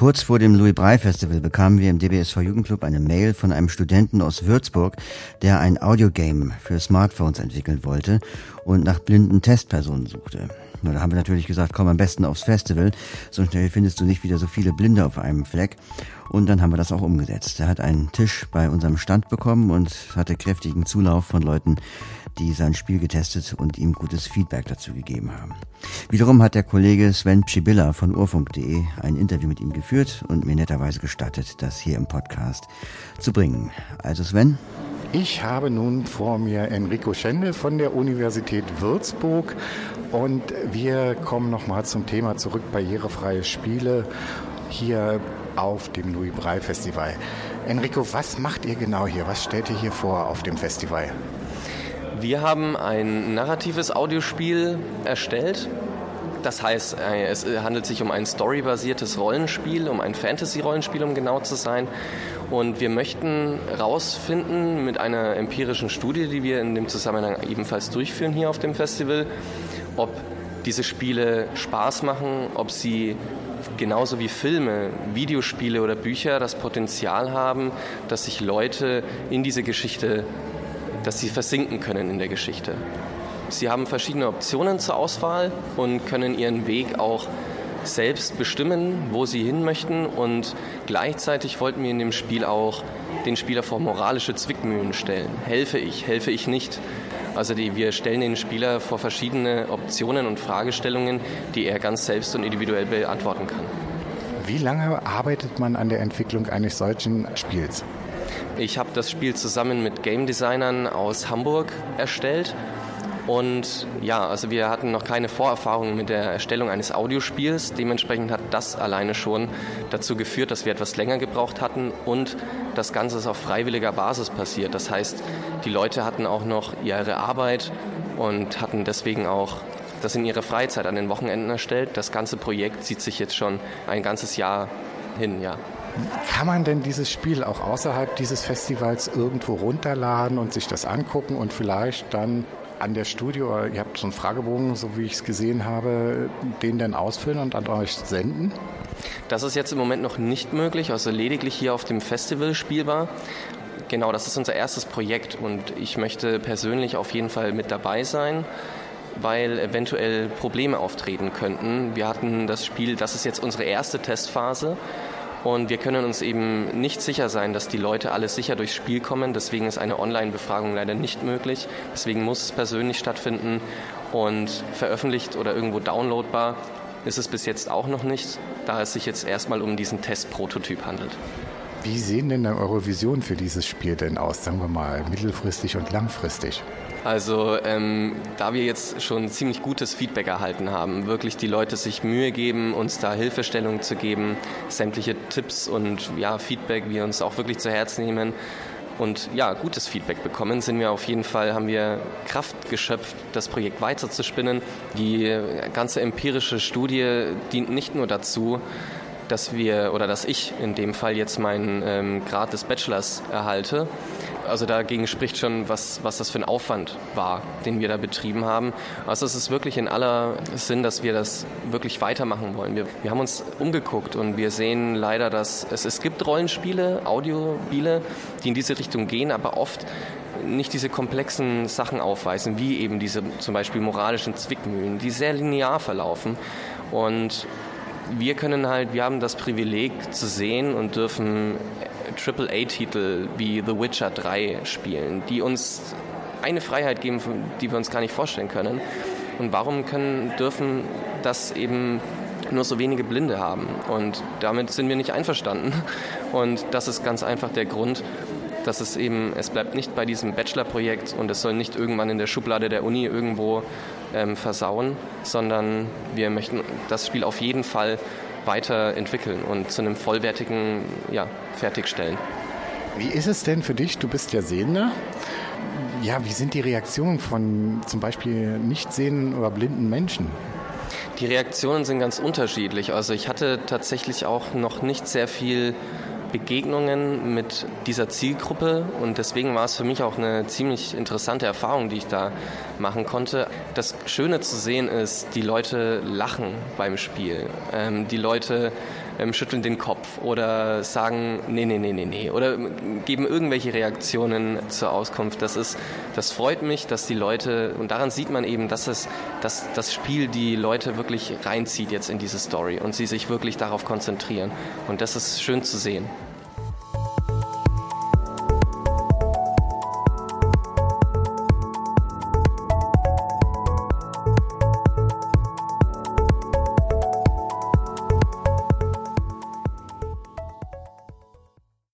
Kurz vor dem Louis Brey Festival bekamen wir im DBSV Jugendclub eine Mail von einem Studenten aus Würzburg, der ein Audiogame für Smartphones entwickeln wollte und nach blinden Testpersonen suchte. Na, da haben wir natürlich gesagt, komm am besten aufs Festival. So schnell findest du nicht wieder so viele Blinde auf einem Fleck. Und dann haben wir das auch umgesetzt. Er hat einen Tisch bei unserem Stand bekommen und hatte kräftigen Zulauf von Leuten, die sein Spiel getestet und ihm gutes Feedback dazu gegeben haben. Wiederum hat der Kollege Sven Pschibilla von urfunk.de ein Interview mit ihm geführt und mir netterweise gestattet, das hier im Podcast zu bringen. Also Sven? Ich habe nun vor mir Enrico Schende von der Universität Würzburg und wir kommen nochmal zum Thema zurück, barrierefreie Spiele hier auf dem Louis Brey Festival. Enrico, was macht ihr genau hier? Was stellt ihr hier vor auf dem Festival? Wir haben ein narratives Audiospiel erstellt. Das heißt, äh, es handelt sich um ein storybasiertes Rollenspiel, um ein Fantasy-Rollenspiel, um genau zu sein. Und wir möchten herausfinden mit einer empirischen Studie, die wir in dem Zusammenhang ebenfalls durchführen hier auf dem Festival, ob diese Spiele Spaß machen, ob sie genauso wie Filme, Videospiele oder Bücher das Potenzial haben, dass sich Leute in diese Geschichte, dass sie versinken können in der Geschichte. Sie haben verschiedene Optionen zur Auswahl und können ihren Weg auch selbst bestimmen, wo sie hin möchten und gleichzeitig wollten wir in dem Spiel auch den Spieler vor moralische Zwickmühlen stellen. Helfe ich, helfe ich nicht? Also die, wir stellen den Spieler vor verschiedene Optionen und Fragestellungen, die er ganz selbst und individuell beantworten kann. Wie lange arbeitet man an der Entwicklung eines solchen Spiels? Ich habe das Spiel zusammen mit Game Designern aus Hamburg erstellt und ja, also wir hatten noch keine Vorerfahrung mit der Erstellung eines Audiospiels. Dementsprechend hat das alleine schon dazu geführt, dass wir etwas länger gebraucht hatten und das Ganze ist auf freiwilliger Basis passiert. Das heißt, die Leute hatten auch noch ihre Arbeit und hatten deswegen auch das in ihrer Freizeit an den Wochenenden erstellt. Das ganze Projekt zieht sich jetzt schon ein ganzes Jahr hin, ja. Kann man denn dieses Spiel auch außerhalb dieses Festivals irgendwo runterladen und sich das angucken und vielleicht dann an der Studio, ihr habt so einen Fragebogen, so wie ich es gesehen habe, den dann ausfüllen und an euch senden? Das ist jetzt im Moment noch nicht möglich, also lediglich hier auf dem Festival spielbar. Genau, das ist unser erstes Projekt und ich möchte persönlich auf jeden Fall mit dabei sein weil eventuell Probleme auftreten könnten. Wir hatten das Spiel, das ist jetzt unsere erste Testphase und wir können uns eben nicht sicher sein, dass die Leute alle sicher durchs Spiel kommen. Deswegen ist eine Online-Befragung leider nicht möglich. Deswegen muss es persönlich stattfinden und veröffentlicht oder irgendwo downloadbar ist es bis jetzt auch noch nicht, da es sich jetzt erstmal um diesen Testprototyp handelt. Wie sehen denn eure Visionen für dieses Spiel denn aus, sagen wir mal, mittelfristig und langfristig? Also ähm, da wir jetzt schon ziemlich gutes Feedback erhalten haben, wirklich die Leute sich Mühe geben, uns da Hilfestellung zu geben, sämtliche Tipps und ja, Feedback wir uns auch wirklich zu Herzen nehmen und ja, gutes Feedback bekommen, sind wir auf jeden Fall, haben wir Kraft geschöpft, das Projekt weiterzuspinnen. Die ganze empirische Studie dient nicht nur dazu, dass wir oder dass ich in dem Fall jetzt meinen ähm, Grad des Bachelors erhalte, also dagegen spricht schon, was, was das für ein Aufwand war, den wir da betrieben haben. Also es ist wirklich in aller Sinn, dass wir das wirklich weitermachen wollen. Wir, wir haben uns umgeguckt und wir sehen leider, dass es, es gibt Rollenspiele, Audiospiele, die in diese Richtung gehen, aber oft nicht diese komplexen Sachen aufweisen, wie eben diese zum Beispiel moralischen Zwickmühlen, die sehr linear verlaufen. Und wir können halt, wir haben das Privileg zu sehen und dürfen AAA-Titel wie The Witcher 3 spielen, die uns eine Freiheit geben, die wir uns gar nicht vorstellen können. Und warum können, dürfen das eben nur so wenige Blinde haben? Und damit sind wir nicht einverstanden. Und das ist ganz einfach der Grund, dass es eben, es bleibt nicht bei diesem Bachelor-Projekt und es soll nicht irgendwann in der Schublade der Uni irgendwo ähm, versauen, sondern wir möchten das Spiel auf jeden Fall weiterentwickeln und zu einem vollwertigen ja, fertigstellen. Wie ist es denn für dich? Du bist ja Sehender. Ja, wie sind die Reaktionen von zum Beispiel nicht sehenden oder blinden Menschen? Die Reaktionen sind ganz unterschiedlich. Also ich hatte tatsächlich auch noch nicht sehr viel Begegnungen mit dieser Zielgruppe und deswegen war es für mich auch eine ziemlich interessante Erfahrung, die ich da machen konnte. Das Schöne zu sehen ist, die Leute lachen beim Spiel. Ähm, die Leute ähm, schütteln den Kopf oder sagen, nee, nee, nee, nee, nee, oder geben irgendwelche Reaktionen zur Auskunft. Das ist, das freut mich, dass die Leute, und daran sieht man eben, dass es, dass das Spiel die Leute wirklich reinzieht jetzt in diese Story und sie sich wirklich darauf konzentrieren. Und das ist schön zu sehen.